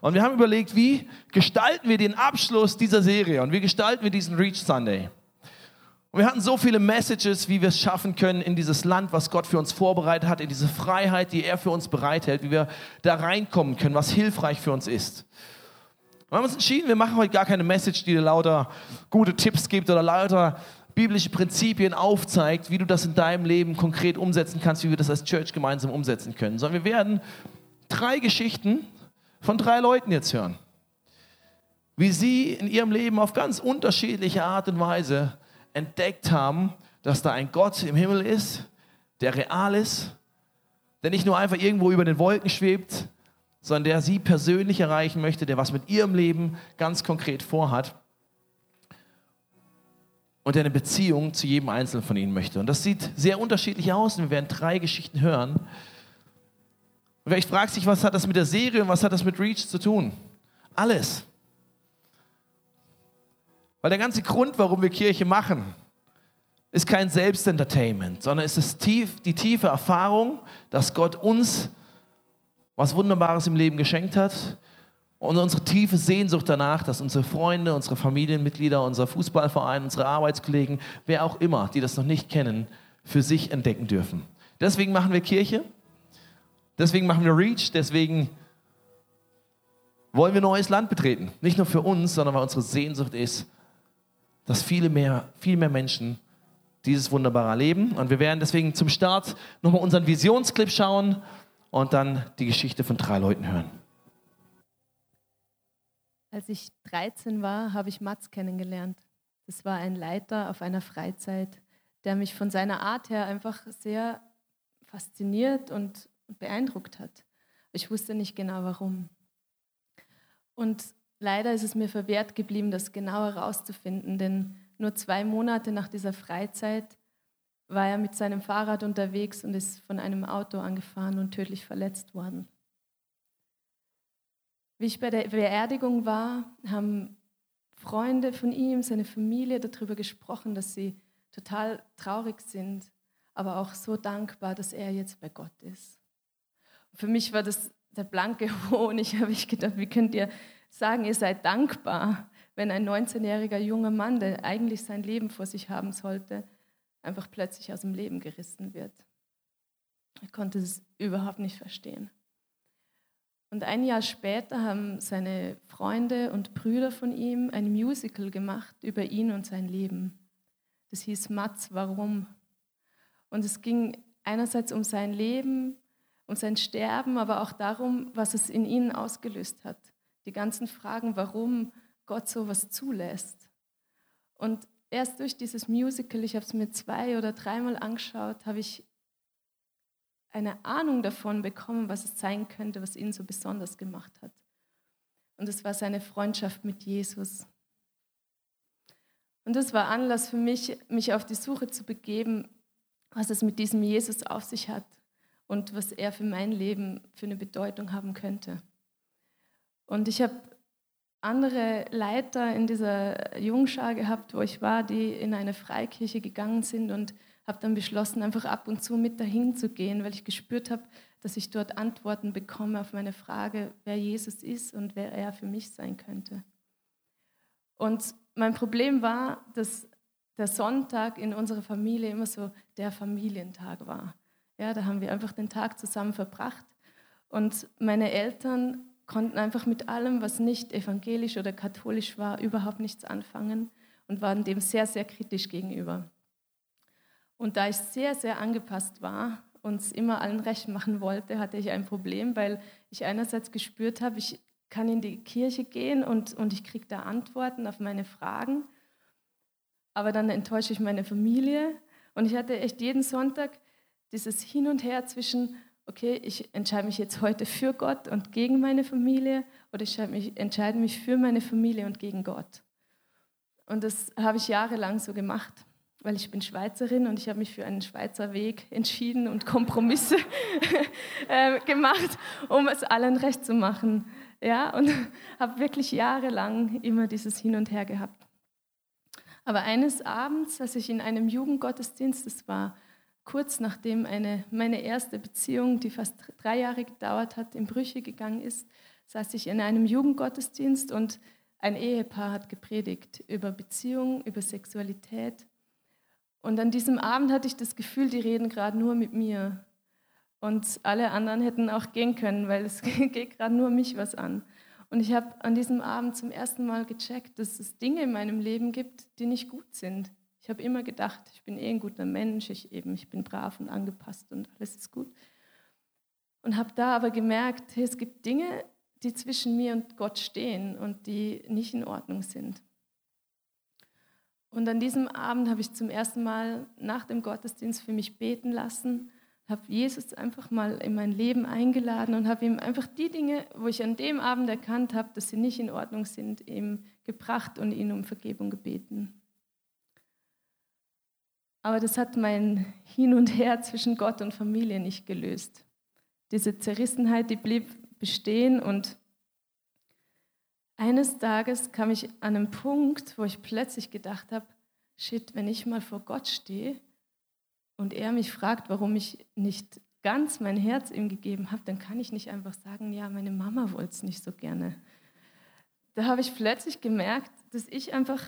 Und wir haben überlegt, wie gestalten wir den Abschluss dieser Serie und wie gestalten wir diesen Reach Sunday. Und wir hatten so viele Messages, wie wir es schaffen können in dieses Land, was Gott für uns vorbereitet hat, in diese Freiheit, die er für uns bereithält, wie wir da reinkommen können, was hilfreich für uns ist. Wir haben uns entschieden, wir machen heute gar keine Message, die dir lauter gute Tipps gibt oder lauter biblische Prinzipien aufzeigt, wie du das in deinem Leben konkret umsetzen kannst, wie wir das als Church gemeinsam umsetzen können, sondern wir werden drei Geschichten von drei Leuten jetzt hören. Wie sie in ihrem Leben auf ganz unterschiedliche Art und Weise entdeckt haben, dass da ein Gott im Himmel ist, der real ist, der nicht nur einfach irgendwo über den Wolken schwebt, sondern der sie persönlich erreichen möchte, der was mit ihrem Leben ganz konkret vorhat und der eine Beziehung zu jedem Einzelnen von ihnen möchte. Und das sieht sehr unterschiedlich aus und wir werden drei Geschichten hören. Und vielleicht fragt sich, was hat das mit der Serie und was hat das mit Reach zu tun? Alles. Weil der ganze Grund, warum wir Kirche machen, ist kein Selbstentertainment, sondern es ist tief, die tiefe Erfahrung, dass Gott uns was Wunderbares im Leben geschenkt hat und unsere tiefe Sehnsucht danach, dass unsere Freunde, unsere Familienmitglieder, unser Fußballverein, unsere Arbeitskollegen, wer auch immer, die das noch nicht kennen, für sich entdecken dürfen. Deswegen machen wir Kirche, deswegen machen wir Reach, deswegen wollen wir neues Land betreten. Nicht nur für uns, sondern weil unsere Sehnsucht ist, dass viele mehr, viel mehr Menschen dieses wunderbare erleben. Und wir werden deswegen zum Start nochmal unseren Visionsclip schauen und dann die Geschichte von drei Leuten hören. Als ich 13 war, habe ich Mats kennengelernt. Das war ein Leiter auf einer Freizeit, der mich von seiner Art her einfach sehr fasziniert und beeindruckt hat. Ich wusste nicht genau warum. Und Leider ist es mir verwehrt geblieben, das genauer herauszufinden, denn nur zwei Monate nach dieser Freizeit war er mit seinem Fahrrad unterwegs und ist von einem Auto angefahren und tödlich verletzt worden. Wie ich bei der Beerdigung war, haben Freunde von ihm, seine Familie darüber gesprochen, dass sie total traurig sind, aber auch so dankbar, dass er jetzt bei Gott ist. Für mich war das der blanke Hohn. habe ich gedacht, wie könnt ihr sagen, ihr seid dankbar, wenn ein 19-jähriger junger Mann, der eigentlich sein Leben vor sich haben sollte, einfach plötzlich aus dem Leben gerissen wird. Er konnte es überhaupt nicht verstehen. Und ein Jahr später haben seine Freunde und Brüder von ihm ein Musical gemacht über ihn und sein Leben. Das hieß Mats, warum? Und es ging einerseits um sein Leben, um sein Sterben, aber auch darum, was es in ihnen ausgelöst hat die ganzen Fragen, warum Gott sowas zulässt. Und erst durch dieses Musical, ich habe es mir zwei oder dreimal angeschaut, habe ich eine Ahnung davon bekommen, was es sein könnte, was ihn so besonders gemacht hat. Und es war seine Freundschaft mit Jesus. Und das war Anlass für mich, mich auf die Suche zu begeben, was es mit diesem Jesus auf sich hat und was er für mein Leben für eine Bedeutung haben könnte. Und ich habe andere Leiter in dieser Jungschar gehabt, wo ich war, die in eine Freikirche gegangen sind und habe dann beschlossen, einfach ab und zu mit dahin zu gehen, weil ich gespürt habe, dass ich dort Antworten bekomme auf meine Frage, wer Jesus ist und wer er für mich sein könnte. Und mein Problem war, dass der Sonntag in unserer Familie immer so der Familientag war. Ja, da haben wir einfach den Tag zusammen verbracht. Und meine Eltern konnten einfach mit allem, was nicht evangelisch oder katholisch war, überhaupt nichts anfangen und waren dem sehr, sehr kritisch gegenüber. Und da ich sehr, sehr angepasst war und immer allen recht machen wollte, hatte ich ein Problem, weil ich einerseits gespürt habe, ich kann in die Kirche gehen und, und ich kriege da Antworten auf meine Fragen, aber dann enttäusche ich meine Familie. Und ich hatte echt jeden Sonntag dieses Hin und Her zwischen, okay, ich entscheide mich jetzt heute für Gott und gegen meine Familie oder ich entscheide mich für meine Familie und gegen Gott. Und das habe ich jahrelang so gemacht, weil ich bin Schweizerin und ich habe mich für einen Schweizer Weg entschieden und Kompromisse äh, gemacht, um es allen recht zu machen. Ja, und habe wirklich jahrelang immer dieses Hin und Her gehabt. Aber eines Abends, als ich in einem Jugendgottesdienst, das war kurz nachdem eine, meine erste Beziehung, die fast drei Jahre gedauert hat, in Brüche gegangen ist, saß ich in einem Jugendgottesdienst und ein Ehepaar hat gepredigt über Beziehungen, über Sexualität. Und an diesem Abend hatte ich das Gefühl, die reden gerade nur mit mir. Und alle anderen hätten auch gehen können, weil es geht gerade nur mich was an. Und ich habe an diesem Abend zum ersten Mal gecheckt, dass es Dinge in meinem Leben gibt, die nicht gut sind. Ich habe immer gedacht, ich bin eh ein guter Mensch, ich, eben, ich bin brav und angepasst und alles ist gut. Und habe da aber gemerkt, hey, es gibt Dinge, die zwischen mir und Gott stehen und die nicht in Ordnung sind. Und an diesem Abend habe ich zum ersten Mal nach dem Gottesdienst für mich beten lassen habe Jesus einfach mal in mein Leben eingeladen und habe ihm einfach die Dinge, wo ich an dem Abend erkannt habe, dass sie nicht in Ordnung sind, ihm gebracht und ihn um Vergebung gebeten. Aber das hat mein Hin und Her zwischen Gott und Familie nicht gelöst. Diese Zerrissenheit, die blieb bestehen und eines Tages kam ich an einen Punkt, wo ich plötzlich gedacht habe, shit, wenn ich mal vor Gott stehe, und er mich fragt, warum ich nicht ganz mein Herz ihm gegeben habe, dann kann ich nicht einfach sagen, ja, meine Mama wollte es nicht so gerne. Da habe ich plötzlich gemerkt, dass ich einfach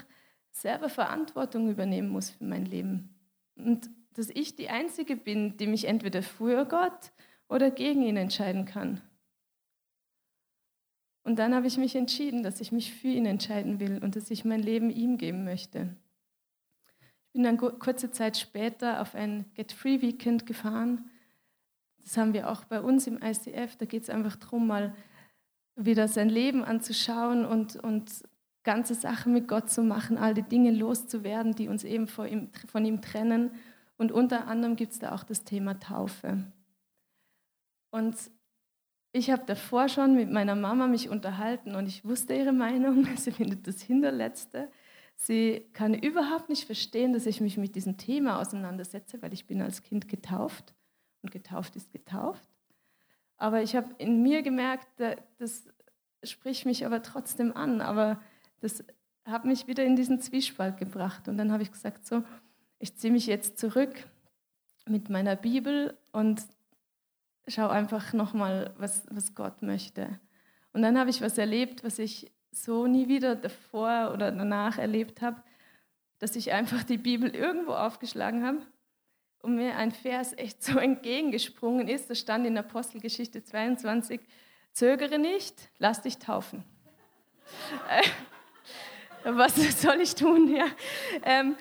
selber Verantwortung übernehmen muss für mein Leben. Und dass ich die Einzige bin, die mich entweder für Gott oder gegen ihn entscheiden kann. Und dann habe ich mich entschieden, dass ich mich für ihn entscheiden will und dass ich mein Leben ihm geben möchte. Ich bin dann kurze Zeit später auf ein Get Free Weekend gefahren. Das haben wir auch bei uns im ICF. Da geht es einfach darum, mal wieder sein Leben anzuschauen und, und ganze Sachen mit Gott zu machen, all die Dinge loszuwerden, die uns eben von ihm, von ihm trennen. Und unter anderem gibt es da auch das Thema Taufe. Und ich habe davor schon mit meiner Mama mich unterhalten und ich wusste ihre Meinung. Sie findet das Hinterletzte. Sie kann überhaupt nicht verstehen, dass ich mich mit diesem Thema auseinandersetze, weil ich bin als Kind getauft und getauft ist getauft. Aber ich habe in mir gemerkt, das spricht mich aber trotzdem an, aber das hat mich wieder in diesen Zwiespalt gebracht. Und dann habe ich gesagt, so, ich ziehe mich jetzt zurück mit meiner Bibel und schaue einfach nochmal, was, was Gott möchte. Und dann habe ich was erlebt, was ich so nie wieder davor oder danach erlebt habe, dass ich einfach die Bibel irgendwo aufgeschlagen habe und mir ein Vers echt so entgegengesprungen ist. Da stand in Apostelgeschichte 22, zögere nicht, lass dich taufen. Was soll ich tun? Ja. Ähm,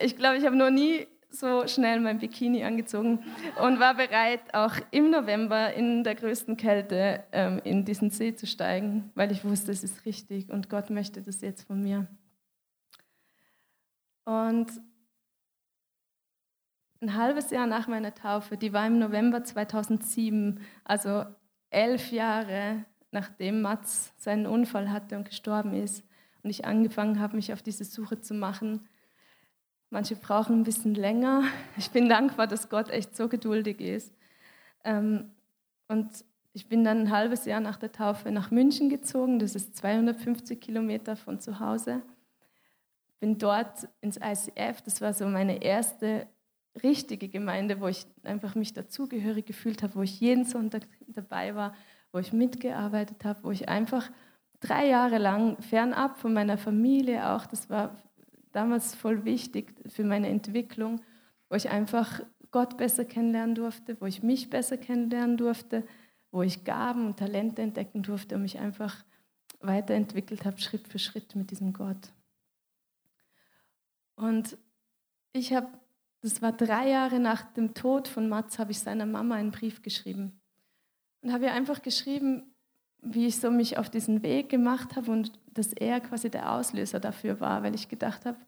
ich glaube, ich habe noch nie so schnell mein Bikini angezogen und war bereit, auch im November in der größten Kälte ähm, in diesen See zu steigen, weil ich wusste, es ist richtig und Gott möchte das jetzt von mir. Und ein halbes Jahr nach meiner Taufe, die war im November 2007, also elf Jahre nachdem Mats seinen Unfall hatte und gestorben ist und ich angefangen habe, mich auf diese Suche zu machen, Manche brauchen ein bisschen länger. Ich bin dankbar, dass Gott echt so geduldig ist. Ähm, und ich bin dann ein halbes Jahr nach der Taufe nach München gezogen. Das ist 250 Kilometer von zu Hause. Bin dort ins ICF. Das war so meine erste richtige Gemeinde, wo ich einfach mich dazugehörig gefühlt habe, wo ich jeden Sonntag dabei war, wo ich mitgearbeitet habe, wo ich einfach drei Jahre lang fernab von meiner Familie auch, das war damals voll wichtig für meine Entwicklung, wo ich einfach Gott besser kennenlernen durfte, wo ich mich besser kennenlernen durfte, wo ich Gaben und Talente entdecken durfte und mich einfach weiterentwickelt habe, Schritt für Schritt mit diesem Gott. Und ich habe, das war drei Jahre nach dem Tod von Mats, habe ich seiner Mama einen Brief geschrieben. Und habe ihr einfach geschrieben, wie ich so mich auf diesen Weg gemacht habe und dass er quasi der Auslöser dafür war, weil ich gedacht habe,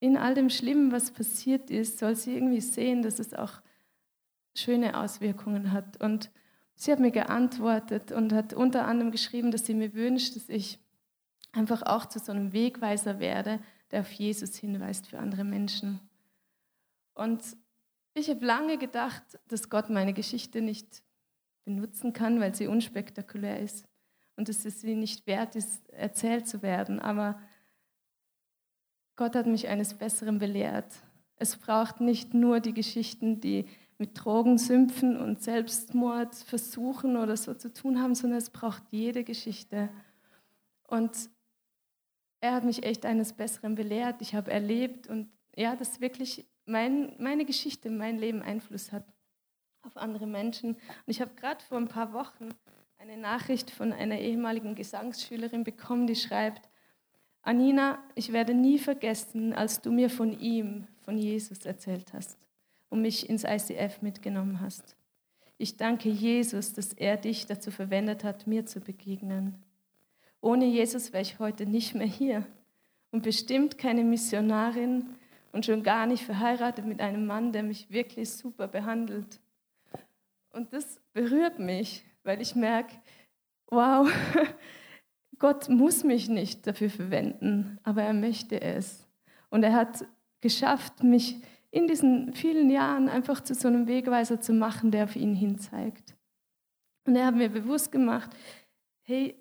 in all dem Schlimmen, was passiert ist, soll sie irgendwie sehen, dass es auch schöne Auswirkungen hat. Und sie hat mir geantwortet und hat unter anderem geschrieben, dass sie mir wünscht, dass ich einfach auch zu so einem Wegweiser werde, der auf Jesus hinweist für andere Menschen. Und ich habe lange gedacht, dass Gott meine Geschichte nicht benutzen kann, weil sie unspektakulär ist und dass es sie nicht wert ist, erzählt zu werden. Aber Gott hat mich eines Besseren belehrt. Es braucht nicht nur die Geschichten, die mit Drogensümpfen und Selbstmordversuchen oder so zu tun haben, sondern es braucht jede Geschichte. Und er hat mich echt eines Besseren belehrt. Ich habe erlebt und ja, dass wirklich mein, meine Geschichte, mein Leben Einfluss hat auf andere Menschen. Und ich habe gerade vor ein paar Wochen eine Nachricht von einer ehemaligen Gesangsschülerin bekommen, die schreibt, Anina, ich werde nie vergessen, als du mir von ihm, von Jesus erzählt hast und mich ins ICF mitgenommen hast. Ich danke Jesus, dass er dich dazu verwendet hat, mir zu begegnen. Ohne Jesus wäre ich heute nicht mehr hier und bestimmt keine Missionarin und schon gar nicht verheiratet mit einem Mann, der mich wirklich super behandelt. Und das berührt mich, weil ich merke, wow, Gott muss mich nicht dafür verwenden, aber er möchte es. Und er hat geschafft, mich in diesen vielen Jahren einfach zu so einem Wegweiser zu machen, der auf ihn hin zeigt. Und er hat mir bewusst gemacht, hey,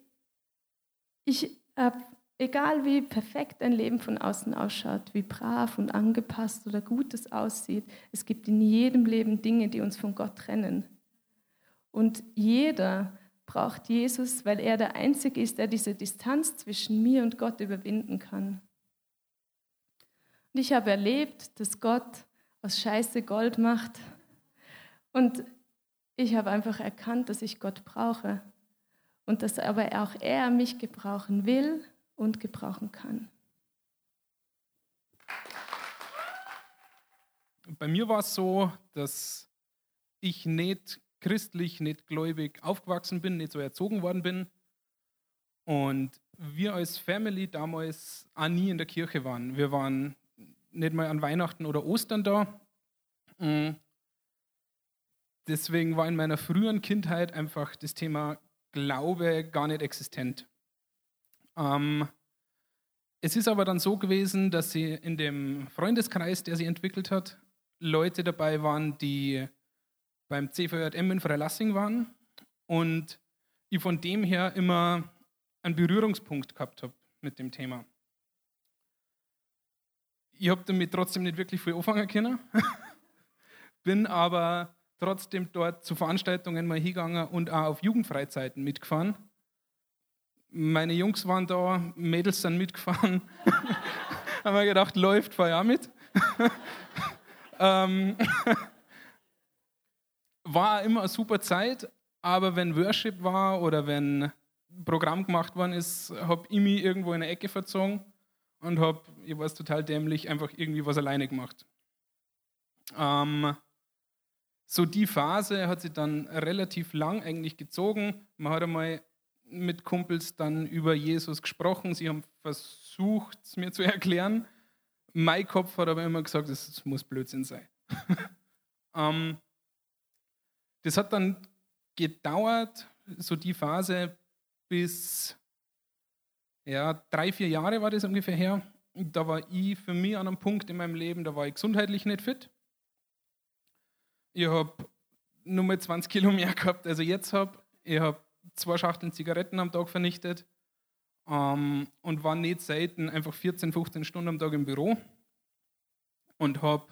ich habe, egal wie perfekt ein Leben von außen ausschaut, wie brav und angepasst oder gut es aussieht, es gibt in jedem Leben Dinge, die uns von Gott trennen. Und jeder braucht Jesus, weil er der Einzige ist, der diese Distanz zwischen mir und Gott überwinden kann. Und ich habe erlebt, dass Gott aus Scheiße Gold macht. Und ich habe einfach erkannt, dass ich Gott brauche und dass aber auch er mich gebrauchen will und gebrauchen kann. Bei mir war es so, dass ich nicht christlich, nicht gläubig aufgewachsen bin, nicht so erzogen worden bin. Und wir als Family damals auch nie in der Kirche waren. Wir waren nicht mal an Weihnachten oder Ostern da. Mm. Deswegen war in meiner früheren Kindheit einfach das Thema Glaube gar nicht existent. Ähm, es ist aber dann so gewesen, dass sie in dem Freundeskreis, der sie entwickelt hat, Leute dabei waren, die beim CVJM in Freilassing waren und ich von dem her immer einen Berührungspunkt gehabt habe mit dem Thema ich habe damit trotzdem nicht wirklich viel anfangen können. Bin aber trotzdem dort zu Veranstaltungen mal hingegangen und auch auf Jugendfreizeiten mitgefahren. Meine Jungs waren da, Mädels sind mitgefahren. haben wir gedacht, läuft, fahr ja mit. ähm, war immer eine super Zeit, aber wenn Worship war oder wenn Programm gemacht worden ist, habe ich mich irgendwo in eine Ecke verzogen und habe, ich war total dämlich, einfach irgendwie was alleine gemacht. Ähm, so die Phase hat sich dann relativ lang eigentlich gezogen. Man hat einmal mit Kumpels dann über Jesus gesprochen. Sie haben versucht, es mir zu erklären. Mein Kopf hat aber immer gesagt, das muss Blödsinn sein. ähm, das hat dann gedauert, so die Phase, bis ja, drei, vier Jahre war das ungefähr her. Da war ich für mich an einem Punkt in meinem Leben, da war ich gesundheitlich nicht fit. Ich habe nur mal 20 Kilo mehr gehabt, als ich jetzt habe. Ich habe zwei Schachteln Zigaretten am Tag vernichtet ähm, und war nicht selten einfach 14, 15 Stunden am Tag im Büro und habe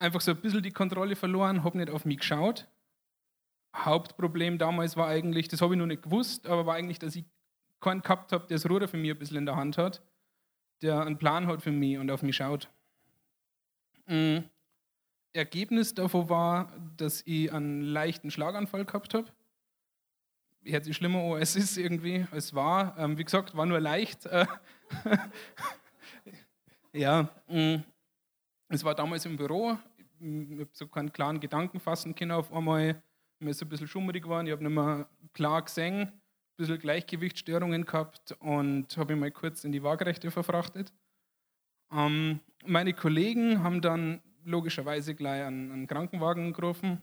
einfach so ein bisschen die Kontrolle verloren, habe nicht auf mich geschaut. Hauptproblem damals war eigentlich, das habe ich noch nicht gewusst, aber war eigentlich, dass ich keinen gehabt habe, der das Ruder für mich ein bisschen in der Hand hat, der einen Plan hat für mich und auf mich schaut. Mhm. Ergebnis davon war, dass ich einen leichten Schlaganfall gehabt habe. Hört sich schlimmer an, es ist irgendwie. Es war, ähm, wie gesagt, war nur leicht. ja, mh. es war damals im Büro. Ich habe so keinen klaren Gedanken fassen können auf einmal. Mir ist ein bisschen schummerig geworden. Ich habe nicht mehr klar gesehen bisschen Gleichgewichtsstörungen gehabt und habe ihn mal kurz in die Waagerechte verfrachtet. Ähm, meine Kollegen haben dann logischerweise gleich einen, einen, Krankenwagen gerufen.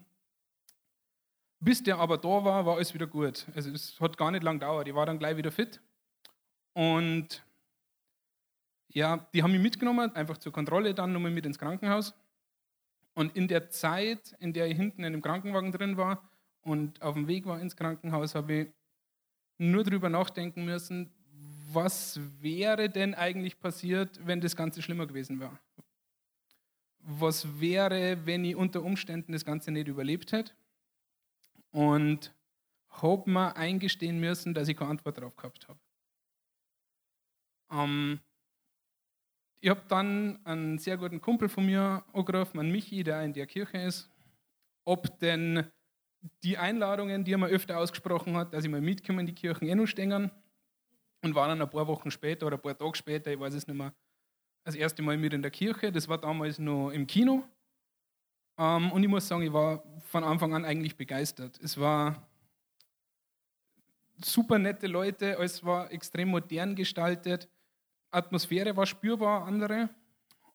Bis der aber da war, war alles wieder gut. Also es hat gar nicht lange gedauert. Ich war dann gleich wieder fit. Und ja, die haben mich mitgenommen, einfach zur Kontrolle, dann nochmal mit ins Krankenhaus. Und in der Zeit, in der ich hinten in dem Krankenwagen drin war und auf dem Weg war ins Krankenhaus, habe ich nur darüber nachdenken müssen, was wäre denn eigentlich passiert, wenn das Ganze schlimmer gewesen wäre? was wäre, wenn ich unter Umständen das Ganze nicht überlebt hätte. Und habe mir eingestehen müssen, dass ich keine Antwort darauf gehabt habe. Ähm, ich habe dann einen sehr guten Kumpel von mir angerufen, einen Michi, der in der Kirche ist, ob denn die Einladungen, die er mir öfter ausgesprochen hat, dass ich mal mitkomme in die Kirchen, eh noch stehen. Und war dann ein paar Wochen später oder ein paar Tage später, ich weiß es nicht mehr, das erste Mal mit in der Kirche. Das war damals noch im Kino. Ähm, und ich muss sagen, ich war von Anfang an eigentlich begeistert. Es war super nette Leute, es war extrem modern gestaltet. Atmosphäre war spürbar, andere.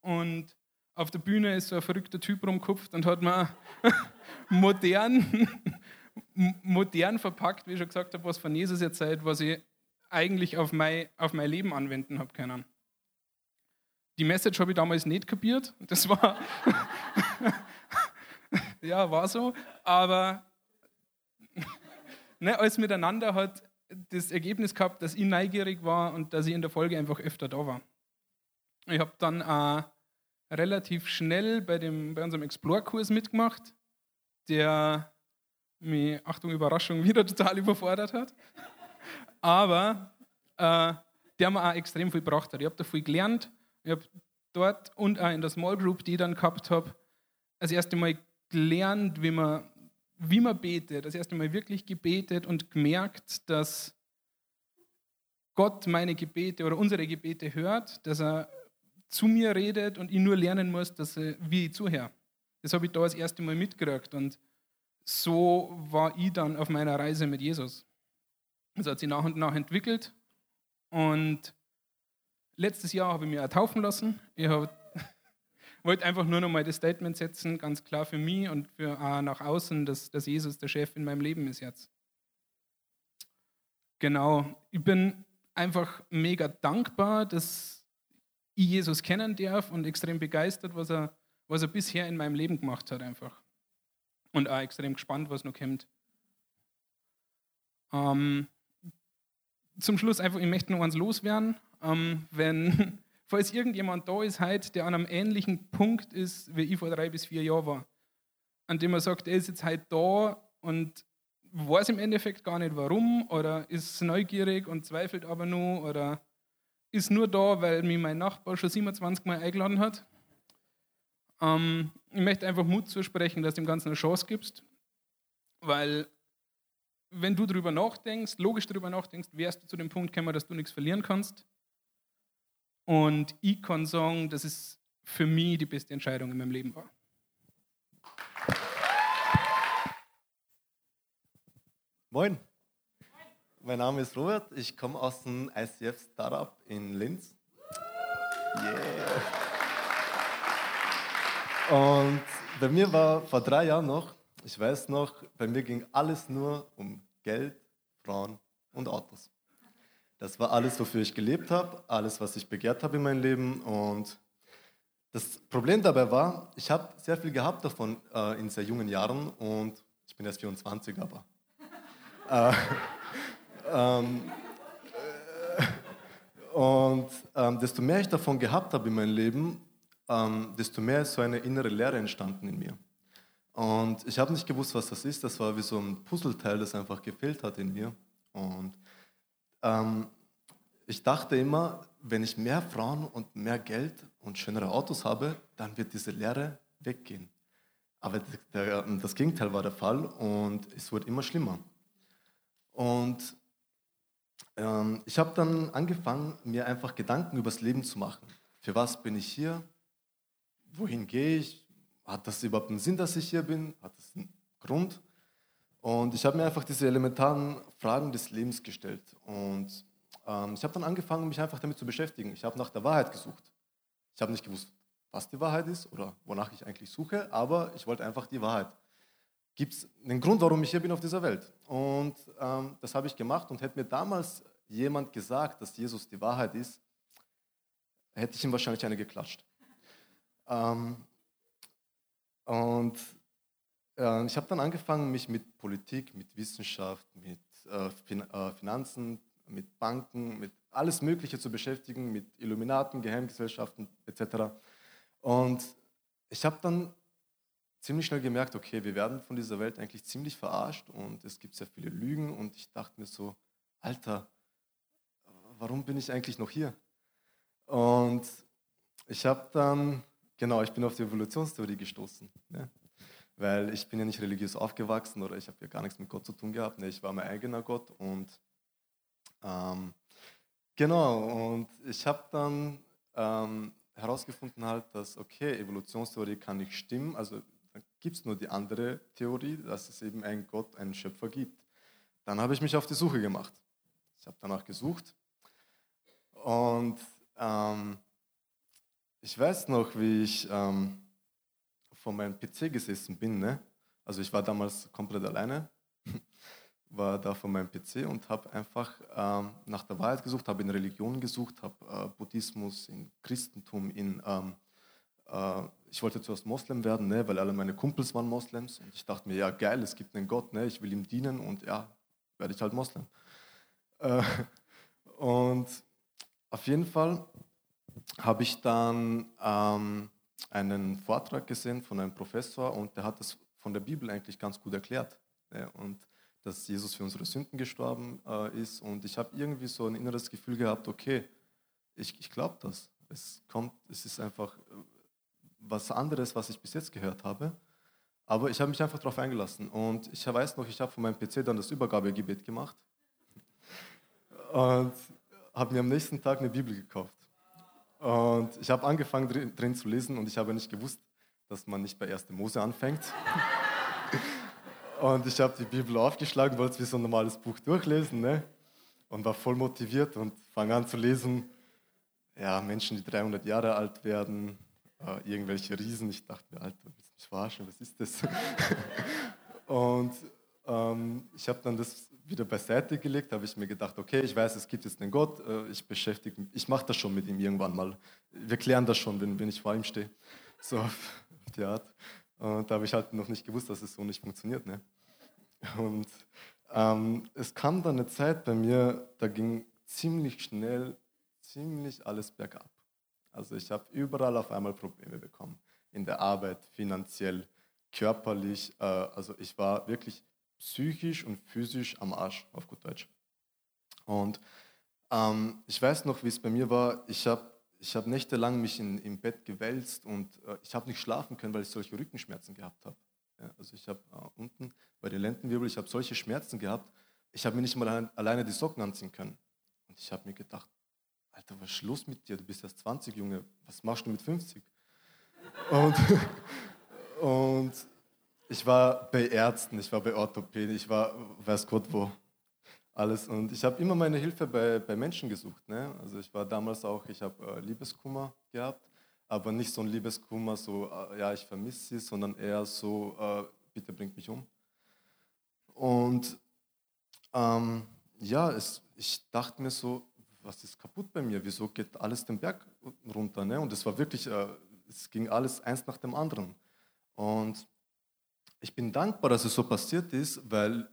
Und auf der Bühne ist so ein verrückter Typ rumgekupft und hat mir modern, modern verpackt, wie ich schon gesagt habe, was von Jesus erzählt, was ich eigentlich auf mein, auf mein Leben anwenden habe können. Die Message habe ich damals nicht kapiert. Das war, ja, war so. Aber ne, alles miteinander hat das Ergebnis gehabt, dass ich neugierig war und dass ich in der Folge einfach öfter da war. Ich habe dann äh, relativ schnell bei, dem, bei unserem Explore-Kurs mitgemacht, der mich, Achtung, Überraschung, wieder total überfordert hat. Aber äh, der mir auch extrem viel gebracht hat. Ich habe da viel gelernt. Ich habe dort und auch in der Small Group, die ich dann gehabt habe, das erste Mal gelernt, wie man, wie man betet. Das erste Mal wirklich gebetet und gemerkt, dass Gott meine Gebete oder unsere Gebete hört, dass er zu mir redet und ich nur lernen muss, dass er, wie ich zuhöre. Das habe ich da das erste Mal mitgekriegt und so war ich dann auf meiner Reise mit Jesus. Das hat sich nach und nach entwickelt und letztes Jahr habe ich mich auch taufen lassen. Ich wollte einfach nur noch mal das Statement setzen, ganz klar für mich und für auch nach außen, dass, dass Jesus der Chef in meinem Leben ist jetzt. Genau, ich bin einfach mega dankbar, dass ich Jesus kennen darf und extrem begeistert, was er, was er bisher in meinem Leben gemacht hat einfach. Und auch extrem gespannt, was noch kommt. Ähm, zum Schluss einfach, ich möchte noch eins loswerden. Ähm, wenn, falls irgendjemand da ist heute, der an einem ähnlichen Punkt ist, wie ich vor drei bis vier Jahren war, an dem er sagt, er ist jetzt heute da und weiß im Endeffekt gar nicht warum oder ist neugierig und zweifelt aber nur oder ist nur da, weil mich mein Nachbar schon 27 Mal eingeladen hat. Ähm, ich möchte einfach Mut zusprechen, dass du dem Ganzen eine Chance gibst, weil wenn du darüber nachdenkst, logisch darüber nachdenkst, wärst du zu dem Punkt gekommen, dass du nichts verlieren kannst. Und kann sagen, dass es für mich die beste Entscheidung in meinem Leben war. Moin. Mein Name ist Robert, ich komme aus dem ICF Startup in Linz. Yeah. Und bei mir war vor drei Jahren noch, ich weiß noch, bei mir ging alles nur um Geld, Frauen und Autos. Das war alles, wofür ich gelebt habe, alles, was ich begehrt habe in meinem Leben. Und das Problem dabei war, ich habe sehr viel gehabt davon äh, in sehr jungen Jahren und ich bin erst 24, aber. Äh, ähm, äh, und ähm, desto mehr ich davon gehabt habe in meinem Leben, ähm, desto mehr ist so eine innere Leere entstanden in mir. Und ich habe nicht gewusst, was das ist. Das war wie so ein Puzzleteil, das einfach gefehlt hat in mir. Und ähm, ich dachte immer, wenn ich mehr Frauen und mehr Geld und schönere Autos habe, dann wird diese Leere weggehen. Aber der, das Gegenteil war der Fall und es wurde immer schlimmer. Und ähm, ich habe dann angefangen, mir einfach Gedanken über das Leben zu machen. Für was bin ich hier? Wohin gehe ich? Hat das überhaupt einen Sinn, dass ich hier bin? Hat das einen Grund? Und ich habe mir einfach diese elementaren Fragen des Lebens gestellt. Und ähm, ich habe dann angefangen, mich einfach damit zu beschäftigen. Ich habe nach der Wahrheit gesucht. Ich habe nicht gewusst, was die Wahrheit ist oder wonach ich eigentlich suche, aber ich wollte einfach die Wahrheit gibt es einen Grund, warum ich hier bin auf dieser Welt. Und ähm, das habe ich gemacht und hätte mir damals jemand gesagt, dass Jesus die Wahrheit ist, hätte ich ihm wahrscheinlich eine geklatscht. Ähm, und äh, ich habe dann angefangen, mich mit Politik, mit Wissenschaft, mit äh, fin äh, Finanzen, mit Banken, mit alles Mögliche zu beschäftigen, mit Illuminaten, Geheimgesellschaften etc. Und ich habe dann ziemlich schnell gemerkt, okay, wir werden von dieser Welt eigentlich ziemlich verarscht und es gibt sehr viele Lügen und ich dachte mir so, Alter, warum bin ich eigentlich noch hier? Und ich habe dann, genau, ich bin auf die Evolutionstheorie gestoßen. Ne? Weil ich bin ja nicht religiös aufgewachsen oder ich habe ja gar nichts mit Gott zu tun gehabt. Ne? Ich war mein eigener Gott und ähm, genau, und ich habe dann ähm, herausgefunden halt, dass, okay, Evolutionstheorie kann nicht stimmen, also gibt es nur die andere Theorie, dass es eben einen Gott, einen Schöpfer gibt. Dann habe ich mich auf die Suche gemacht. Ich habe danach gesucht und ähm, ich weiß noch, wie ich ähm, vor meinem PC gesessen bin. Ne? Also ich war damals komplett alleine, war da vor meinem PC und habe einfach ähm, nach der Wahrheit gesucht, habe in Religionen gesucht, habe äh, Buddhismus, in Christentum, in ähm, äh, ich wollte zuerst Moslem werden, ne, weil alle meine Kumpels waren Moslems und ich dachte mir, ja geil, es gibt einen Gott, ne, ich will ihm dienen und ja, werde ich halt Moslem. Äh, und auf jeden Fall habe ich dann ähm, einen Vortrag gesehen von einem Professor und der hat das von der Bibel eigentlich ganz gut erklärt. Und dass Jesus für unsere Sünden gestorben äh, ist. Und ich habe irgendwie so ein inneres Gefühl gehabt, okay, ich, ich glaube das. Es kommt, es ist einfach äh, was anderes, was ich bis jetzt gehört habe. Aber ich habe mich einfach darauf eingelassen. Und ich weiß noch, ich habe von meinem PC dann das Übergabegebet gemacht und habe mir am nächsten Tag eine Bibel gekauft. Und ich habe angefangen drin, zu lesen und ich habe nicht gewusst, dass man nicht bei 1. Mose anfängt. und ich habe die Bibel aufgeschlagen, wollte es wie so ein normales Buch durchlesen ne? und war voll motiviert und fange an zu lesen. Ja, Menschen, die 300 Jahre alt werden, äh, irgendwelche Riesen. Ich dachte mir, Alter, willst du mich verarschen? Was ist das? und ähm, ich habe dann das wieder beiseite gelegt, habe ich mir gedacht, okay, ich weiß, es gibt jetzt einen Gott, äh, ich beschäftige mich, ich mache das schon mit ihm irgendwann mal. Wir klären das schon, wenn, wenn ich vor ihm stehe. So auf die Art. Und da habe ich halt noch nicht gewusst, dass es so nicht funktioniert. Ne? Und ähm, es kam dann eine Zeit bei mir, da ging ziemlich schnell, ziemlich alles bergab. Also ich habe überall auf einmal Probleme bekommen. In der Arbeit, finanziell, körperlich. Äh, also ich war wirklich psychisch und physisch am Arsch, auf gut Deutsch. Und ähm, ich weiß noch, wie es bei mir war. Ich habe ich hab nächtelang mich in, im Bett gewälzt und äh, ich habe nicht schlafen können, weil ich solche Rückenschmerzen gehabt habe. Ja, also ich habe äh, unten bei den Lendenwirbel, ich habe solche Schmerzen gehabt, ich habe mir nicht mal alleine die Socken anziehen können. Und ich habe mir gedacht, Alter, was ist los mit dir? Du bist erst 20, Junge. Was machst du mit 50? Und, und ich war bei Ärzten, ich war bei Orthopäden, ich war, weiß Gott wo, alles. Und ich habe immer meine Hilfe bei, bei Menschen gesucht. Ne? Also ich war damals auch, ich habe äh, Liebeskummer gehabt, aber nicht so ein Liebeskummer, so, äh, ja, ich vermisse sie, sondern eher so, äh, bitte bringt mich um. Und ähm, ja, es, ich dachte mir so, was ist kaputt bei mir? Wieso geht alles den Berg runter? Ne? Und es war wirklich, äh, es ging alles eins nach dem anderen. Und ich bin dankbar, dass es so passiert ist, weil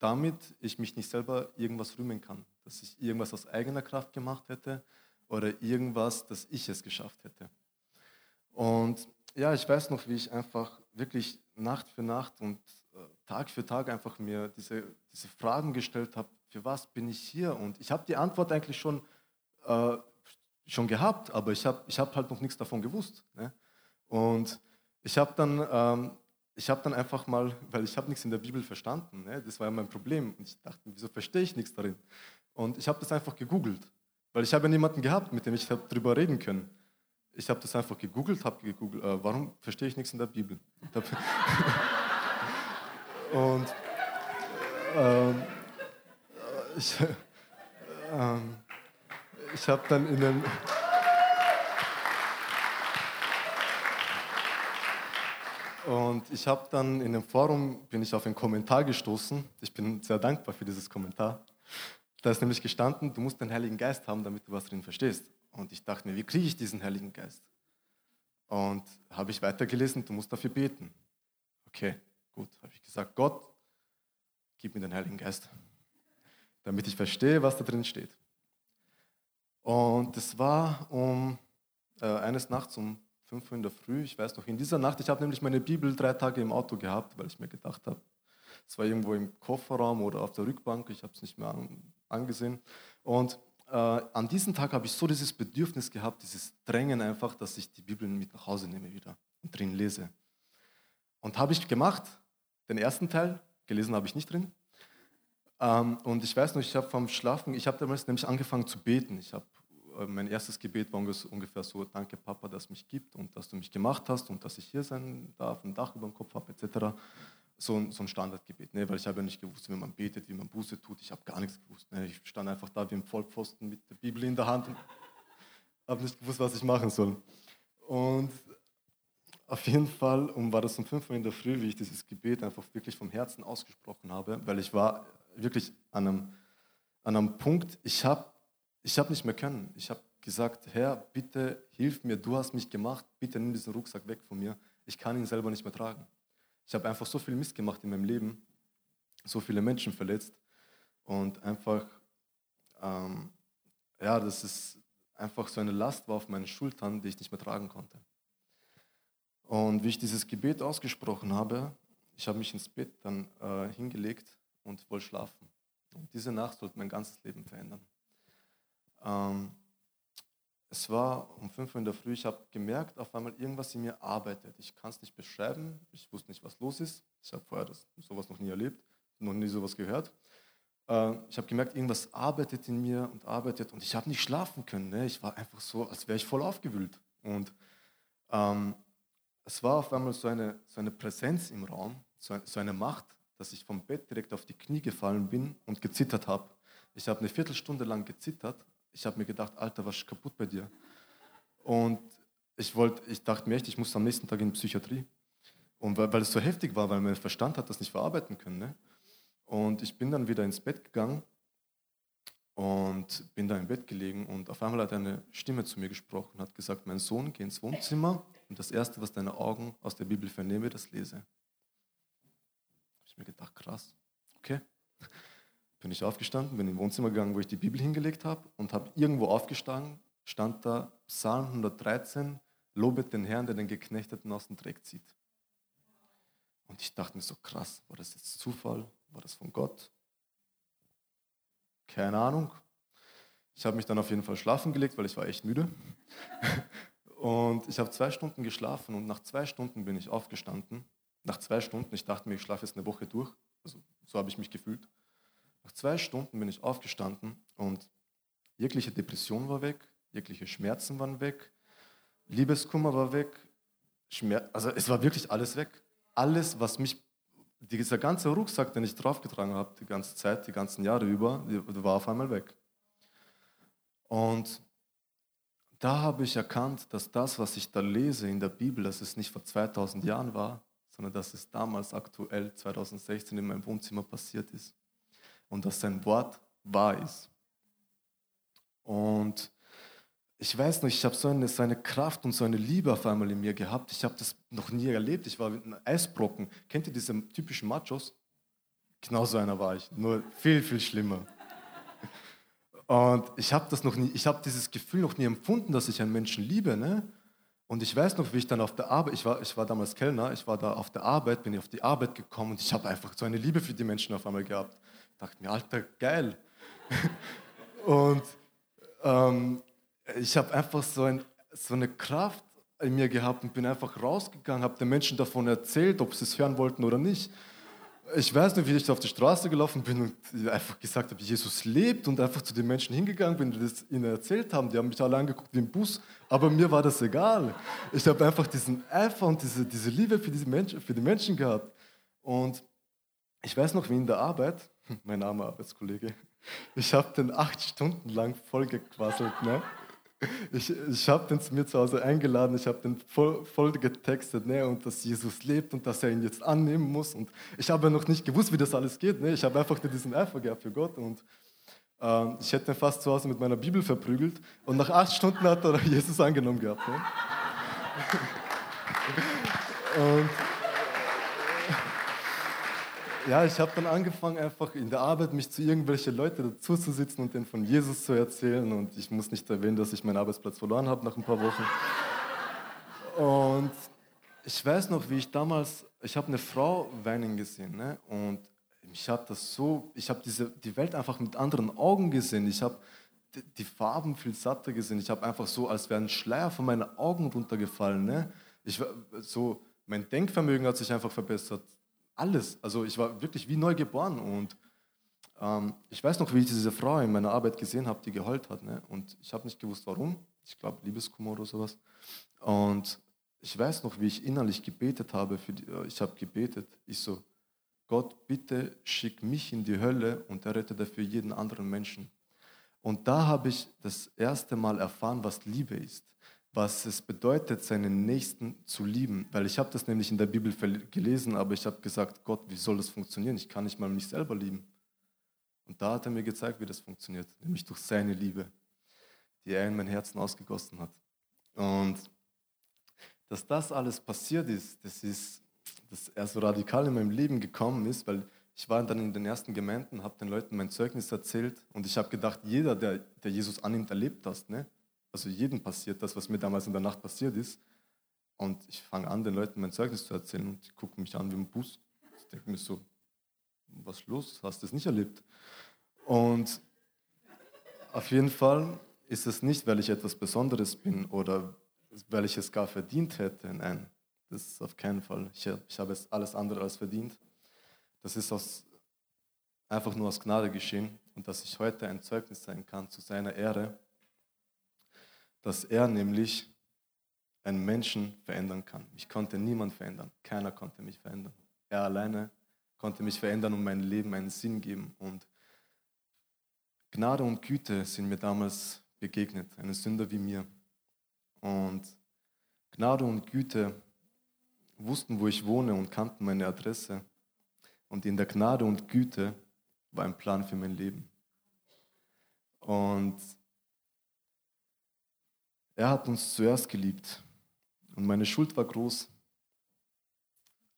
damit ich mich nicht selber irgendwas rühmen kann, dass ich irgendwas aus eigener Kraft gemacht hätte oder irgendwas, dass ich es geschafft hätte. Und ja, ich weiß noch, wie ich einfach wirklich Nacht für Nacht und äh, Tag für Tag einfach mir diese, diese Fragen gestellt habe, für was bin ich hier? Und ich habe die Antwort eigentlich schon, äh, schon gehabt, aber ich habe ich hab halt noch nichts davon gewusst. Ne? Und ich habe dann ähm, ich habe dann einfach mal, weil ich habe nichts in der Bibel verstanden, ne? das war ja mein Problem. Und ich dachte, wieso verstehe ich nichts darin? Und ich habe das einfach gegoogelt, weil ich habe ja niemanden gehabt, mit dem ich darüber reden können. Ich habe das einfach gegoogelt, habe gegoogelt, äh, warum verstehe ich nichts in der Bibel? Und ähm, ich, ähm, ich habe dann in einem Und ich habe dann in dem Forum, bin ich auf einen Kommentar gestoßen. Ich bin sehr dankbar für dieses Kommentar. Da ist nämlich gestanden, du musst den Heiligen Geist haben, damit du was drin verstehst. Und ich dachte mir, wie kriege ich diesen Heiligen Geist? Und habe ich weitergelesen, du musst dafür beten. Okay, gut, habe ich gesagt, Gott, gib mir den Heiligen Geist, damit ich verstehe, was da drin steht. Und es war um äh, eines Nachts um 5 Uhr in der Früh, ich weiß noch, in dieser Nacht, ich habe nämlich meine Bibel drei Tage im Auto gehabt, weil ich mir gedacht habe, es war irgendwo im Kofferraum oder auf der Rückbank, ich habe es nicht mehr angesehen. Und äh, an diesem Tag habe ich so dieses Bedürfnis gehabt, dieses Drängen einfach, dass ich die Bibel mit nach Hause nehme wieder und drin lese. Und habe ich gemacht, den ersten Teil, gelesen habe ich nicht drin. Ähm, und ich weiß noch, ich habe vom Schlafen, ich habe damals nämlich angefangen zu beten. Ich habe mein erstes Gebet war ungefähr so, danke Papa, dass mich gibt und dass du mich gemacht hast und dass ich hier sein darf, ein Dach über dem Kopf habe, etc. So ein, so ein Standardgebet, ne? weil ich habe ja nicht gewusst, wie man betet, wie man Buße tut. Ich habe gar nichts gewusst. Ne? Ich stand einfach da wie im Vollpfosten mit der Bibel in der Hand und habe nicht gewusst, was ich machen soll. Und auf jeden Fall um, war das um 5 Uhr in der Früh, wie ich dieses Gebet einfach wirklich vom Herzen ausgesprochen habe, weil ich war wirklich an einem, an einem Punkt, ich habe ich hab nicht mehr können. Ich habe gesagt, Herr, bitte hilf mir, du hast mich gemacht, bitte nimm diesen Rucksack weg von mir. Ich kann ihn selber nicht mehr tragen. Ich habe einfach so viel Mist gemacht in meinem Leben, so viele Menschen verletzt und einfach, ähm, ja, das ist einfach so eine Last war auf meinen Schultern, die ich nicht mehr tragen konnte. Und wie ich dieses Gebet ausgesprochen habe, ich habe mich ins Bett dann äh, hingelegt und wollte schlafen. Und diese Nacht sollte mein ganzes Leben verändern. Ähm, es war um 5 Uhr in der Früh, ich habe gemerkt, auf einmal irgendwas in mir arbeitet. Ich kann es nicht beschreiben, ich wusste nicht, was los ist. Ich habe vorher das, sowas noch nie erlebt, noch nie sowas gehört. Äh, ich habe gemerkt, irgendwas arbeitet in mir und arbeitet und ich habe nicht schlafen können. Ne? Ich war einfach so, als wäre ich voll aufgewühlt. Und ähm, es war auf einmal so eine, so eine Präsenz im Raum, so, so eine Macht, dass ich vom Bett direkt auf die Knie gefallen bin und gezittert habe. Ich habe eine Viertelstunde lang gezittert. Ich habe mir gedacht, Alter, was ist kaputt bei dir? Und ich, wollt, ich dachte mir echt, ich muss am nächsten Tag in die Psychiatrie. Und weil, weil es so heftig war, weil mein Verstand hat das nicht verarbeiten können. Ne? Und ich bin dann wieder ins Bett gegangen und bin da im Bett gelegen und auf einmal hat eine Stimme zu mir gesprochen, hat gesagt, mein Sohn, geh ins Wohnzimmer und das Erste, was deine Augen aus der Bibel vernehmen, das lese. Habe ich mir gedacht, krass, okay. Bin ich aufgestanden, bin im Wohnzimmer gegangen, wo ich die Bibel hingelegt habe und habe irgendwo aufgestanden, stand da Psalm 113, lobet den Herrn, der den Geknechteten aus dem Dreck zieht. Und ich dachte mir so, krass, war das jetzt Zufall? War das von Gott? Keine Ahnung. Ich habe mich dann auf jeden Fall schlafen gelegt, weil ich war echt müde. Und ich habe zwei Stunden geschlafen und nach zwei Stunden bin ich aufgestanden. Nach zwei Stunden, ich dachte mir, ich schlafe jetzt eine Woche durch. Also so habe ich mich gefühlt. Nach zwei Stunden bin ich aufgestanden und jegliche Depression war weg, jegliche Schmerzen waren weg, Liebeskummer war weg, Schmerz, also es war wirklich alles weg. Alles, was mich dieser ganze Rucksack, den ich draufgetragen habe, die ganze Zeit, die ganzen Jahre über, war auf einmal weg. Und da habe ich erkannt, dass das, was ich da lese in der Bibel, dass es nicht vor 2000 Jahren war, sondern dass es damals aktuell 2016 in meinem Wohnzimmer passiert ist. Und dass sein Wort wahr ist. Und ich weiß noch, ich habe so eine, so eine Kraft und so eine Liebe auf einmal in mir gehabt. Ich habe das noch nie erlebt. Ich war mit einem Eisbrocken. Kennt ihr diese typischen Machos? Genau so einer war ich, nur viel, viel schlimmer. Und ich habe das noch nie, ich habe dieses Gefühl noch nie empfunden, dass ich einen Menschen liebe. Ne? Und ich weiß noch, wie ich dann auf der Arbeit, ich war, ich war damals Kellner, ich war da auf der Arbeit, bin auf die Arbeit gekommen und ich habe einfach so eine Liebe für die Menschen auf einmal gehabt. Dachte mir, Alter, geil. und ähm, ich habe einfach so, ein, so eine Kraft in mir gehabt und bin einfach rausgegangen, habe den Menschen davon erzählt, ob sie es hören wollten oder nicht. Ich weiß nicht, wie ich auf die Straße gelaufen bin und einfach gesagt habe, Jesus lebt und einfach zu den Menschen hingegangen bin, die das ihnen erzählt haben. Die haben mich alle angeguckt wie ein Bus, aber mir war das egal. Ich habe einfach diesen Eifer und diese, diese Liebe für, diese Menschen, für die Menschen gehabt. Und ich weiß noch, wie in der Arbeit, mein armer Arbeitskollege, ich habe den acht Stunden lang vollgequasselt. Ne? Ich, ich habe den zu mir zu Hause eingeladen, ich habe den voll, voll getextet ne, und dass Jesus lebt und dass er ihn jetzt annehmen muss. Und ich habe noch nicht gewusst, wie das alles geht. Ne. Ich habe einfach nur diesen Eifer gehabt für Gott und ähm, ich hätte ihn fast zu Hause mit meiner Bibel verprügelt. Und nach acht Stunden hat er Jesus angenommen gehabt. Ne. und ja, ich habe dann angefangen, einfach in der Arbeit mich zu irgendwelchen Leuten dazuzusitzen und denen von Jesus zu erzählen. Und ich muss nicht erwähnen, dass ich meinen Arbeitsplatz verloren habe nach ein paar Wochen. Und ich weiß noch, wie ich damals, ich habe eine Frau weinen gesehen, ne? Und ich habe das so, ich habe die Welt einfach mit anderen Augen gesehen. Ich habe die, die Farben viel satter gesehen. Ich habe einfach so, als wäre ein Schleier von meinen Augen runtergefallen, ne? Ich so, mein Denkvermögen hat sich einfach verbessert. Alles. Also ich war wirklich wie neu geboren und ähm, ich weiß noch, wie ich diese Frau in meiner Arbeit gesehen habe, die geheult hat. Ne? Und ich habe nicht gewusst, warum. Ich glaube, Liebeskummer oder sowas. Und ich weiß noch, wie ich innerlich gebetet habe. Die, äh, ich habe gebetet. Ich so, Gott, bitte schick mich in die Hölle und errette dafür jeden anderen Menschen. Und da habe ich das erste Mal erfahren, was Liebe ist was es bedeutet, seinen Nächsten zu lieben. Weil ich habe das nämlich in der Bibel gelesen, aber ich habe gesagt, Gott, wie soll das funktionieren? Ich kann nicht mal mich selber lieben. Und da hat er mir gezeigt, wie das funktioniert, nämlich durch seine Liebe, die er in mein Herzen ausgegossen hat. Und dass das alles passiert ist, das ist, dass er so radikal in meinem Leben gekommen ist, weil ich war dann in den ersten Gemeinden, habe den Leuten mein Zeugnis erzählt und ich habe gedacht, jeder, der, der Jesus annimmt, erlebt das. Ne? Also jedem passiert das, was mir damals in der Nacht passiert ist. Und ich fange an, den Leuten mein Zeugnis zu erzählen und die gucken mich an wie ein Bus. Ich denke mir so, was ist los? Hast du das nicht erlebt? Und auf jeden Fall ist es nicht, weil ich etwas Besonderes bin oder weil ich es gar verdient hätte. Nein, das ist auf keinen Fall. Ich, ich habe es alles andere als verdient. Das ist aus, einfach nur aus Gnade geschehen und dass ich heute ein Zeugnis sein kann zu seiner Ehre, dass er nämlich einen Menschen verändern kann. Ich konnte niemand verändern. Keiner konnte mich verändern. Er alleine konnte mich verändern und mein Leben einen Sinn geben. Und Gnade und Güte sind mir damals begegnet, einen Sünder wie mir. Und Gnade und Güte wussten, wo ich wohne und kannten meine Adresse. Und in der Gnade und Güte war ein Plan für mein Leben. Und er hat uns zuerst geliebt. Und meine Schuld war groß,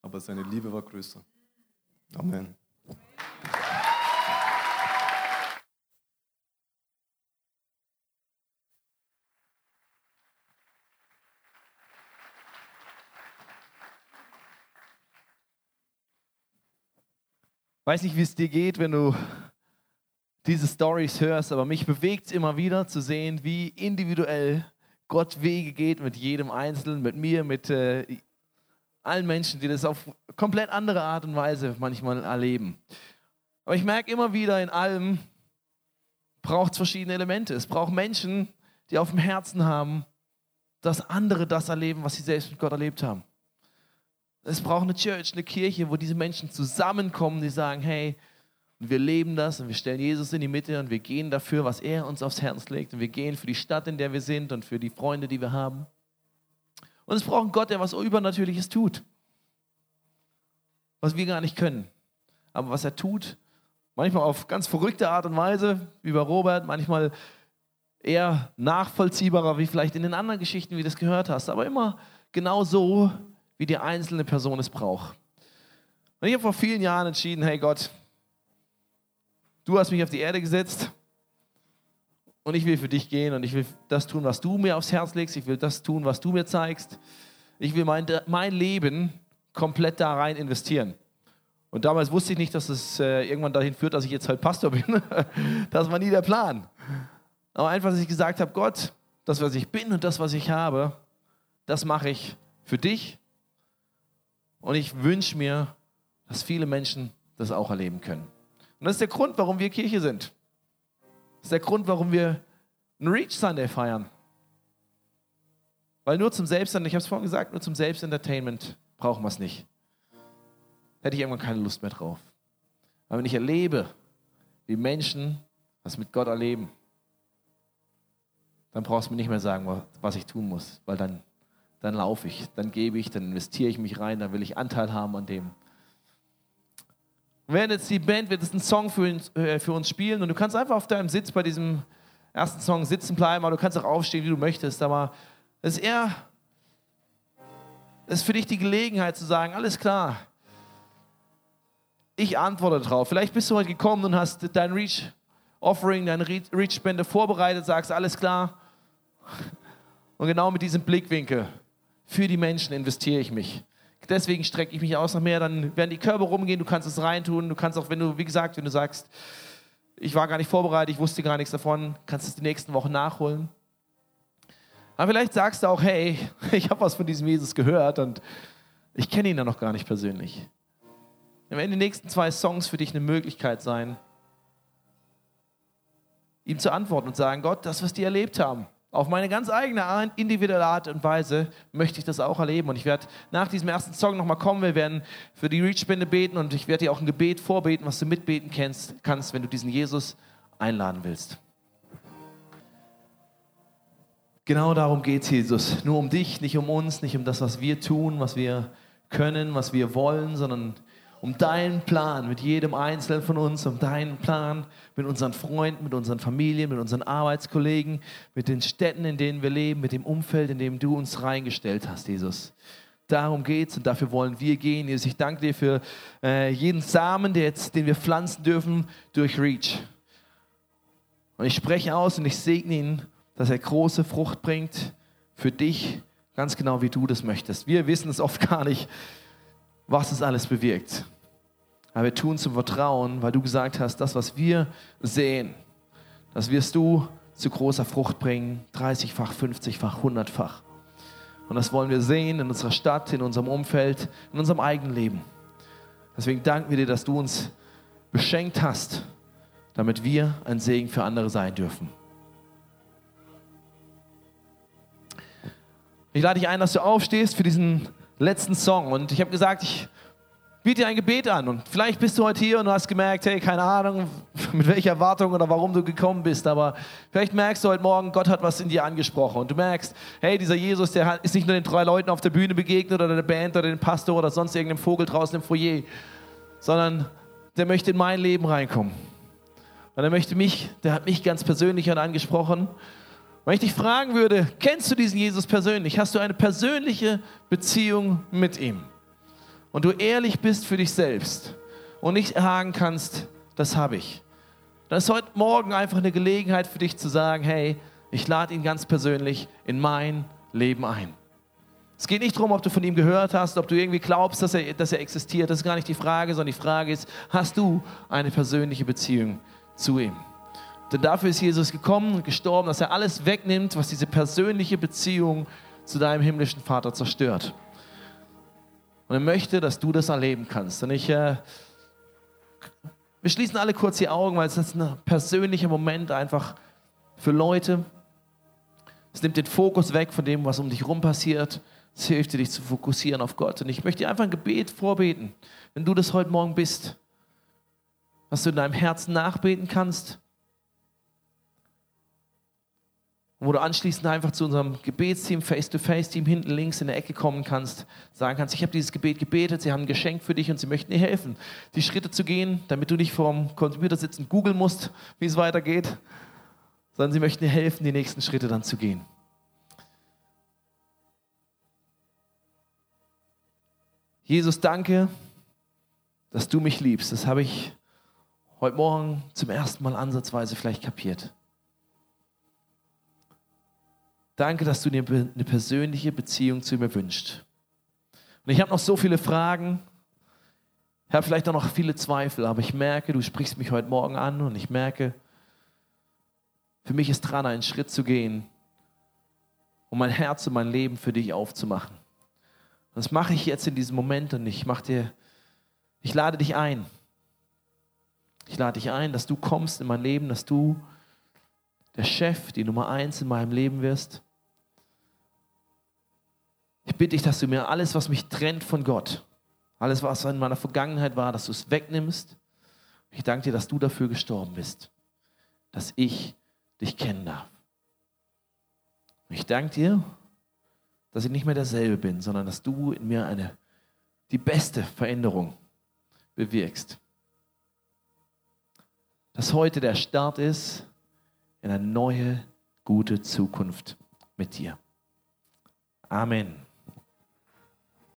aber seine Liebe war größer. Amen. Weiß nicht, wie es dir geht, wenn du diese Stories hörst, aber mich bewegt es immer wieder zu sehen, wie individuell Gott Wege geht mit jedem Einzelnen, mit mir, mit äh, allen Menschen, die das auf komplett andere Art und Weise manchmal erleben. Aber ich merke immer wieder, in allem braucht es verschiedene Elemente. Es braucht Menschen, die auf dem Herzen haben, dass andere das erleben, was sie selbst mit Gott erlebt haben. Es braucht eine Church, eine Kirche, wo diese Menschen zusammenkommen, die sagen, hey, und wir leben das und wir stellen Jesus in die Mitte und wir gehen dafür, was er uns aufs Herz legt. Und wir gehen für die Stadt, in der wir sind und für die Freunde, die wir haben. Und es braucht einen Gott, der was Übernatürliches tut. Was wir gar nicht können. Aber was er tut, manchmal auf ganz verrückte Art und Weise, wie bei Robert, manchmal eher nachvollziehbarer, wie vielleicht in den anderen Geschichten, wie du das gehört hast. Aber immer genau so, wie die einzelne Person es braucht. Und ich habe vor vielen Jahren entschieden, hey Gott, Du hast mich auf die Erde gesetzt und ich will für dich gehen und ich will das tun, was du mir aufs Herz legst. Ich will das tun, was du mir zeigst. Ich will mein, mein Leben komplett da rein investieren. Und damals wusste ich nicht, dass es äh, irgendwann dahin führt, dass ich jetzt halt Pastor bin. das war nie der Plan. Aber einfach, dass ich gesagt habe, Gott, das, was ich bin und das, was ich habe, das mache ich für dich. Und ich wünsche mir, dass viele Menschen das auch erleben können. Und das ist der Grund, warum wir Kirche sind. Das ist der Grund, warum wir einen Reach Sunday feiern. Weil nur zum Selbst, ich habe es vorhin gesagt, nur zum Selbstentertainment brauchen wir es nicht. Hätte ich irgendwann keine Lust mehr drauf. Aber wenn ich erlebe, wie Menschen was mit Gott erleben, dann brauchst du mir nicht mehr sagen, was ich tun muss, weil dann, dann laufe ich, dann gebe ich, dann investiere ich mich rein, dann will ich Anteil haben an dem. Während jetzt die Band wird jetzt einen Song für uns, äh, für uns spielen und du kannst einfach auf deinem Sitz bei diesem ersten Song sitzen bleiben, aber du kannst auch aufstehen, wie du möchtest. Aber es ist eher, es ist für dich die Gelegenheit zu sagen, alles klar, ich antworte drauf. Vielleicht bist du heute gekommen und hast dein Reach Offering, deine Reach Spende vorbereitet, sagst, alles klar. Und genau mit diesem Blickwinkel für die Menschen investiere ich mich. Deswegen strecke ich mich aus nach mehr, dann werden die Körbe rumgehen, du kannst es reintun, du kannst auch, wenn du, wie gesagt, wenn du sagst, ich war gar nicht vorbereitet, ich wusste gar nichts davon, kannst es die nächsten Wochen nachholen. Aber vielleicht sagst du auch, hey, ich habe was von diesem Jesus gehört und ich kenne ihn ja noch gar nicht persönlich. Dann werden die nächsten zwei Songs für dich eine Möglichkeit sein, ihm zu antworten und sagen, Gott, das, was die erlebt haben, auf meine ganz eigene individuelle Art und Weise möchte ich das auch erleben. Und ich werde nach diesem ersten Song nochmal kommen. Wir werden für die Reach-Spende beten und ich werde dir auch ein Gebet vorbeten, was du mitbeten kannst, kannst, wenn du diesen Jesus einladen willst. Genau darum geht es, Jesus. Nur um dich, nicht um uns, nicht um das, was wir tun, was wir können, was wir wollen, sondern um deinen Plan mit jedem Einzelnen von uns, um deinen Plan mit unseren Freunden, mit unseren Familien, mit unseren Arbeitskollegen, mit den Städten, in denen wir leben, mit dem Umfeld, in dem du uns reingestellt hast, Jesus. Darum geht es und dafür wollen wir gehen. Jesus, ich danke dir für äh, jeden Samen, der jetzt, den wir pflanzen dürfen durch Reach. Und ich spreche aus und ich segne ihn, dass er große Frucht bringt für dich, ganz genau wie du das möchtest. Wir wissen es oft gar nicht, was es alles bewirkt. Aber wir tun zum Vertrauen, weil du gesagt hast, das, was wir sehen, das wirst du zu großer Frucht bringen, 30-fach, 50-fach, 100-fach. Und das wollen wir sehen in unserer Stadt, in unserem Umfeld, in unserem eigenen Leben. Deswegen danken wir dir, dass du uns beschenkt hast, damit wir ein Segen für andere sein dürfen. Ich lade dich ein, dass du aufstehst für diesen letzten Song. Und ich habe gesagt, ich biete dir ein Gebet an. Und vielleicht bist du heute hier und du hast gemerkt, hey, keine Ahnung, mit welcher Erwartung oder warum du gekommen bist. Aber vielleicht merkst du heute Morgen, Gott hat was in dir angesprochen. Und du merkst, hey, dieser Jesus, der ist nicht nur den drei Leuten auf der Bühne begegnet oder der Band oder dem Pastor oder sonst irgendeinem Vogel draußen im Foyer, sondern der möchte in mein Leben reinkommen. Und er möchte mich, der hat mich ganz persönlich angesprochen. Wenn ich dich fragen würde, kennst du diesen Jesus persönlich? Hast du eine persönliche Beziehung mit ihm? Und du ehrlich bist für dich selbst und nicht sagen kannst, das habe ich. Dann ist heute Morgen einfach eine Gelegenheit für dich zu sagen, hey, ich lade ihn ganz persönlich in mein Leben ein. Es geht nicht darum, ob du von ihm gehört hast, ob du irgendwie glaubst, dass er, dass er existiert. Das ist gar nicht die Frage, sondern die Frage ist, hast du eine persönliche Beziehung zu ihm? Denn dafür ist Jesus gekommen und gestorben, dass er alles wegnimmt, was diese persönliche Beziehung zu deinem himmlischen Vater zerstört. Und er möchte, dass du das erleben kannst. Und ich, äh, wir schließen alle kurz die Augen, weil es ist ein persönlicher Moment einfach für Leute. Es nimmt den Fokus weg von dem, was um dich herum passiert. Es hilft dir, dich zu fokussieren auf Gott. Und ich möchte dir einfach ein Gebet vorbeten, wenn du das heute Morgen bist, was du in deinem Herzen nachbeten kannst wo du anschließend einfach zu unserem Gebetsteam, Face-to-Face-Team hinten links in der Ecke kommen kannst, sagen kannst, ich habe dieses Gebet gebetet, sie haben ein Geschenk für dich und sie möchten dir helfen, die Schritte zu gehen, damit du nicht vorm Computer sitzen googeln musst, wie es weitergeht, sondern sie möchten dir helfen, die nächsten Schritte dann zu gehen. Jesus, danke, dass du mich liebst. Das habe ich heute Morgen zum ersten Mal ansatzweise vielleicht kapiert. Danke, dass du dir eine persönliche Beziehung zu mir wünschst. Und ich habe noch so viele Fragen. Ich habe vielleicht auch noch viele Zweifel, aber ich merke, du sprichst mich heute Morgen an und ich merke, für mich ist dran, einen Schritt zu gehen, um mein Herz und mein Leben für dich aufzumachen. Und das mache ich jetzt in diesem Moment und ich mache dir, ich lade dich ein. Ich lade dich ein, dass du kommst in mein Leben, dass du der Chef, die Nummer eins in meinem Leben wirst. Ich bitte dich, dass du mir alles, was mich trennt von Gott, alles, was in meiner Vergangenheit war, dass du es wegnimmst. Ich danke dir, dass du dafür gestorben bist, dass ich dich kennen darf. Ich danke dir, dass ich nicht mehr derselbe bin, sondern dass du in mir eine, die beste Veränderung bewirkst. Dass heute der Start ist in eine neue, gute Zukunft mit dir. Amen.